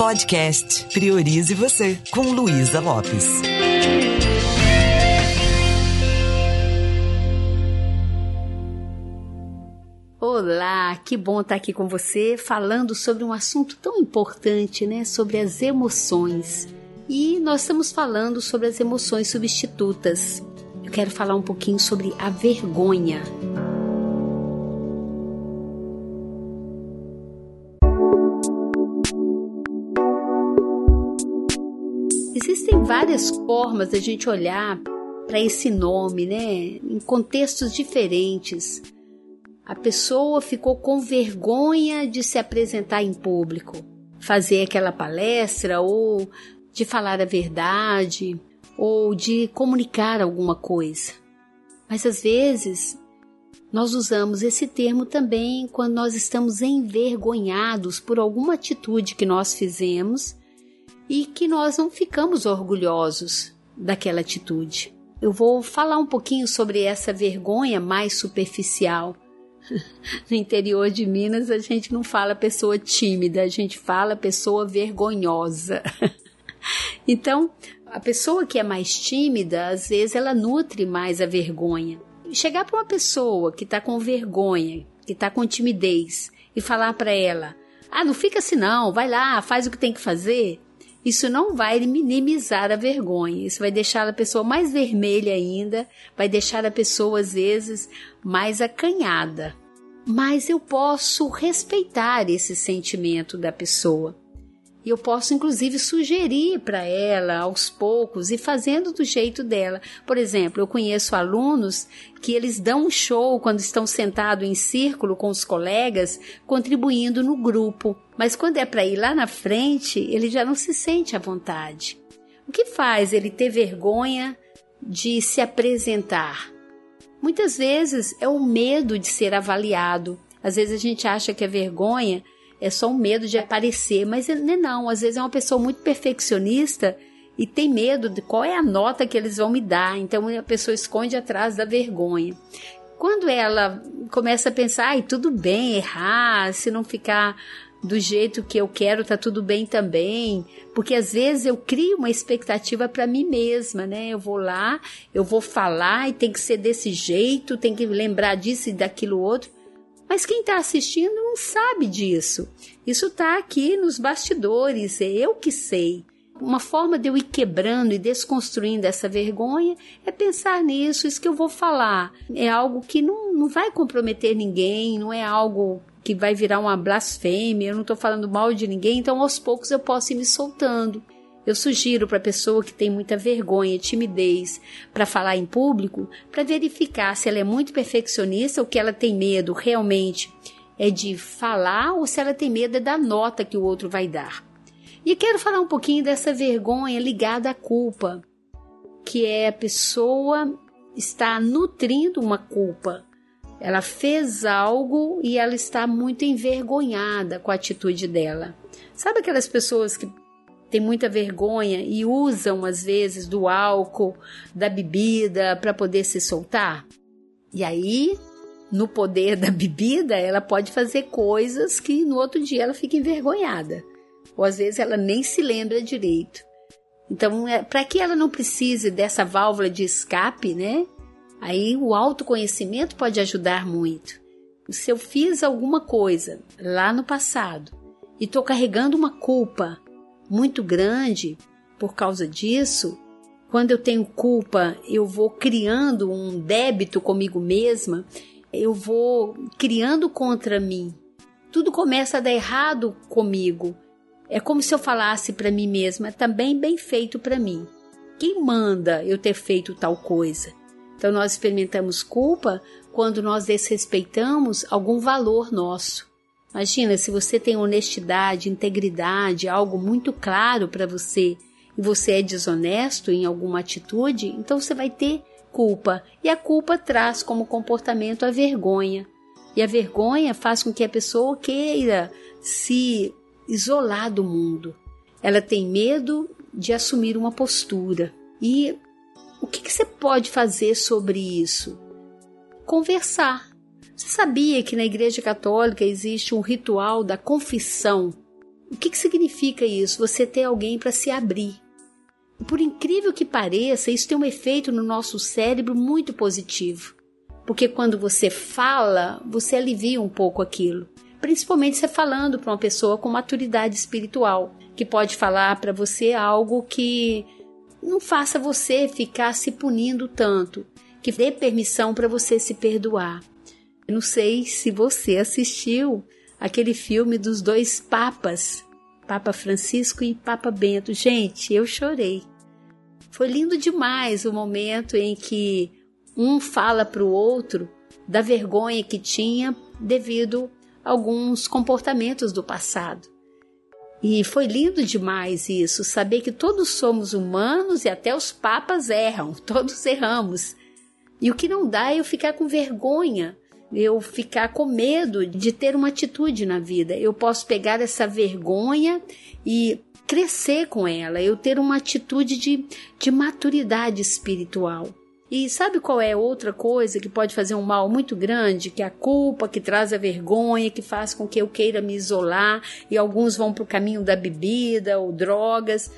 Podcast Priorize Você, com Luísa Lopes. Olá, que bom estar aqui com você falando sobre um assunto tão importante, né? Sobre as emoções. E nós estamos falando sobre as emoções substitutas. Eu quero falar um pouquinho sobre a vergonha. Várias formas da gente olhar para esse nome, né? Em contextos diferentes. A pessoa ficou com vergonha de se apresentar em público, fazer aquela palestra ou de falar a verdade ou de comunicar alguma coisa. Mas às vezes nós usamos esse termo também quando nós estamos envergonhados por alguma atitude que nós fizemos e que nós não ficamos orgulhosos daquela atitude. Eu vou falar um pouquinho sobre essa vergonha mais superficial no interior de Minas a gente não fala pessoa tímida, a gente fala pessoa vergonhosa. então, a pessoa que é mais tímida, às vezes ela nutre mais a vergonha. Chegar para uma pessoa que está com vergonha, que está com timidez, e falar para ela: ah, não fica assim não, vai lá, faz o que tem que fazer. Isso não vai minimizar a vergonha, isso vai deixar a pessoa mais vermelha ainda, vai deixar a pessoa às vezes mais acanhada. Mas eu posso respeitar esse sentimento da pessoa. E eu posso, inclusive, sugerir para ela aos poucos e fazendo do jeito dela. Por exemplo, eu conheço alunos que eles dão um show quando estão sentados em círculo com os colegas, contribuindo no grupo. Mas quando é para ir lá na frente, ele já não se sente à vontade. O que faz ele ter vergonha de se apresentar? Muitas vezes é o medo de ser avaliado. Às vezes a gente acha que a vergonha é só um medo de aparecer, mas não é não. Às vezes é uma pessoa muito perfeccionista e tem medo de qual é a nota que eles vão me dar. Então a pessoa esconde atrás da vergonha. Quando ela começa a pensar, ai, tudo bem errar, se não ficar do jeito que eu quero, tá tudo bem também. Porque às vezes eu crio uma expectativa para mim mesma, né? Eu vou lá, eu vou falar e tem que ser desse jeito, tem que lembrar disso e daquilo outro. Mas quem está assistindo não sabe disso. Isso está aqui nos bastidores, é eu que sei. Uma forma de eu ir quebrando e desconstruindo essa vergonha é pensar nisso, isso que eu vou falar. É algo que não, não vai comprometer ninguém, não é algo que vai virar uma blasfêmia, eu não estou falando mal de ninguém, então aos poucos eu posso ir me soltando. Eu sugiro para a pessoa que tem muita vergonha, timidez para falar em público, para verificar se ela é muito perfeccionista ou que ela tem medo realmente é de falar ou se ela tem medo é da nota que o outro vai dar. E quero falar um pouquinho dessa vergonha ligada à culpa, que é a pessoa está nutrindo uma culpa. Ela fez algo e ela está muito envergonhada com a atitude dela. Sabe aquelas pessoas que tem muita vergonha e usam às vezes do álcool, da bebida para poder se soltar. E aí, no poder da bebida, ela pode fazer coisas que no outro dia ela fica envergonhada. Ou às vezes ela nem se lembra direito. Então, é, para que ela não precise dessa válvula de escape, né? Aí o autoconhecimento pode ajudar muito. Se eu fiz alguma coisa lá no passado e estou carregando uma culpa muito grande por causa disso, quando eu tenho culpa, eu vou criando um débito comigo mesma, eu vou criando contra mim. Tudo começa a dar errado comigo. É como se eu falasse para mim mesma, também tá bem feito para mim. Quem manda eu ter feito tal coisa? Então nós experimentamos culpa quando nós desrespeitamos algum valor nosso. Imagina se você tem honestidade, integridade, algo muito claro para você e você é desonesto em alguma atitude, então você vai ter culpa. E a culpa traz como comportamento a vergonha. E a vergonha faz com que a pessoa queira se isolar do mundo. Ela tem medo de assumir uma postura. E o que, que você pode fazer sobre isso? Conversar você sabia que na Igreja Católica existe um ritual da confissão? O que, que significa isso? Você ter alguém para se abrir. Por incrível que pareça, isso tem um efeito no nosso cérebro muito positivo. Porque quando você fala, você alivia um pouco aquilo. Principalmente você falando para uma pessoa com maturidade espiritual, que pode falar para você algo que não faça você ficar se punindo tanto, que dê permissão para você se perdoar. Eu não sei se você assistiu aquele filme dos dois papas, Papa Francisco e Papa Bento. Gente, eu chorei. Foi lindo demais o momento em que um fala para o outro da vergonha que tinha devido a alguns comportamentos do passado. E foi lindo demais isso, saber que todos somos humanos e até os papas erram, todos erramos. E o que não dá é eu ficar com vergonha, eu ficar com medo de ter uma atitude na vida. Eu posso pegar essa vergonha e crescer com ela, eu ter uma atitude de, de maturidade espiritual. E sabe qual é outra coisa que pode fazer um mal muito grande? Que é a culpa, que traz a vergonha, que faz com que eu queira me isolar e alguns vão para o caminho da bebida ou drogas.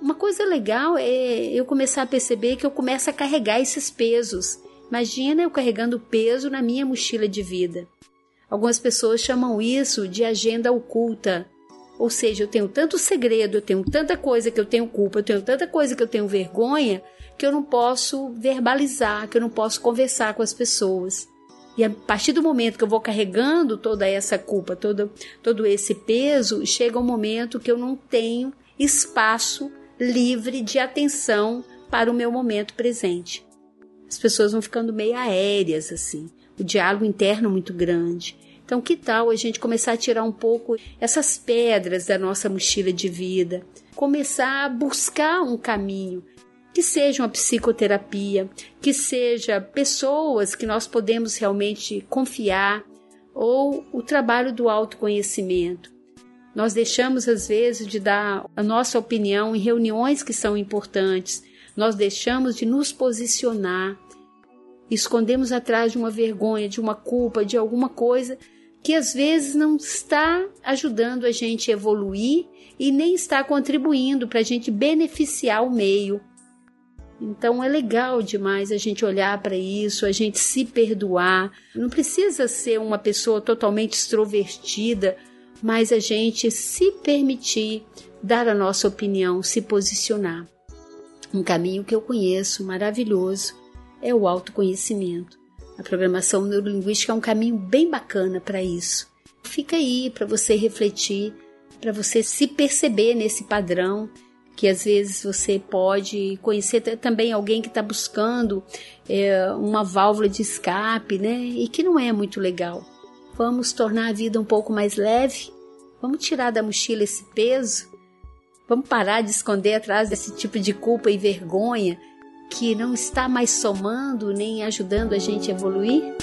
Uma coisa legal é eu começar a perceber que eu começo a carregar esses pesos. Imagina eu carregando peso na minha mochila de vida. Algumas pessoas chamam isso de agenda oculta. Ou seja, eu tenho tanto segredo, eu tenho tanta coisa que eu tenho culpa, eu tenho tanta coisa que eu tenho vergonha, que eu não posso verbalizar, que eu não posso conversar com as pessoas. E a partir do momento que eu vou carregando toda essa culpa, todo, todo esse peso, chega um momento que eu não tenho espaço livre de atenção para o meu momento presente. As pessoas vão ficando meio aéreas, assim. O diálogo interno muito grande. Então, que tal a gente começar a tirar um pouco essas pedras da nossa mochila de vida? Começar a buscar um caminho que seja uma psicoterapia, que seja pessoas que nós podemos realmente confiar, ou o trabalho do autoconhecimento. Nós deixamos, às vezes, de dar a nossa opinião em reuniões que são importantes, nós deixamos de nos posicionar, escondemos atrás de uma vergonha, de uma culpa, de alguma coisa que às vezes não está ajudando a gente evoluir e nem está contribuindo para a gente beneficiar o meio. Então é legal demais a gente olhar para isso, a gente se perdoar. Não precisa ser uma pessoa totalmente extrovertida, mas a gente se permitir dar a nossa opinião, se posicionar. Um caminho que eu conheço maravilhoso é o autoconhecimento. A programação neurolinguística é um caminho bem bacana para isso. Fica aí para você refletir, para você se perceber nesse padrão que às vezes você pode conhecer também alguém que está buscando é, uma válvula de escape, né? E que não é muito legal. Vamos tornar a vida um pouco mais leve. Vamos tirar da mochila esse peso. Vamos parar de esconder atrás desse tipo de culpa e vergonha que não está mais somando nem ajudando a gente a evoluir.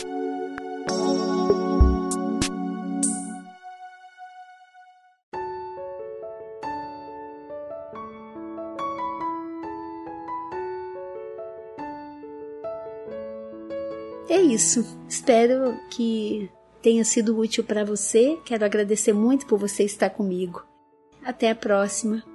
É isso. Espero que tenha sido útil para você. Quero agradecer muito por você estar comigo. Até a próxima.